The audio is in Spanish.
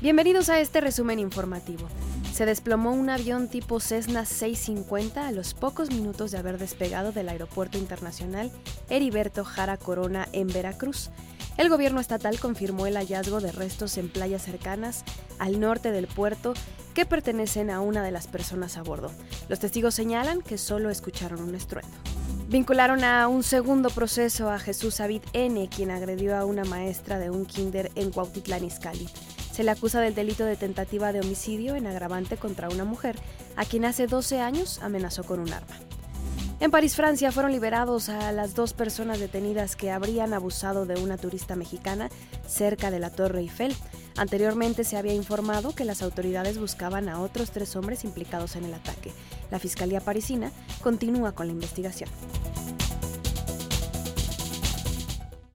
Bienvenidos a este resumen informativo. Se desplomó un avión tipo Cessna 650 a los pocos minutos de haber despegado del Aeropuerto Internacional Heriberto Jara Corona en Veracruz. El gobierno estatal confirmó el hallazgo de restos en playas cercanas al norte del puerto que pertenecen a una de las personas a bordo. Los testigos señalan que solo escucharon un estruendo. Vincularon a un segundo proceso a Jesús David N., quien agredió a una maestra de un kinder en Cuautitlán Izcalli. Se le acusa del delito de tentativa de homicidio en agravante contra una mujer, a quien hace 12 años amenazó con un arma. En París, Francia, fueron liberados a las dos personas detenidas que habrían abusado de una turista mexicana cerca de la Torre Eiffel. Anteriormente se había informado que las autoridades buscaban a otros tres hombres implicados en el ataque. La Fiscalía parisina continúa con la investigación.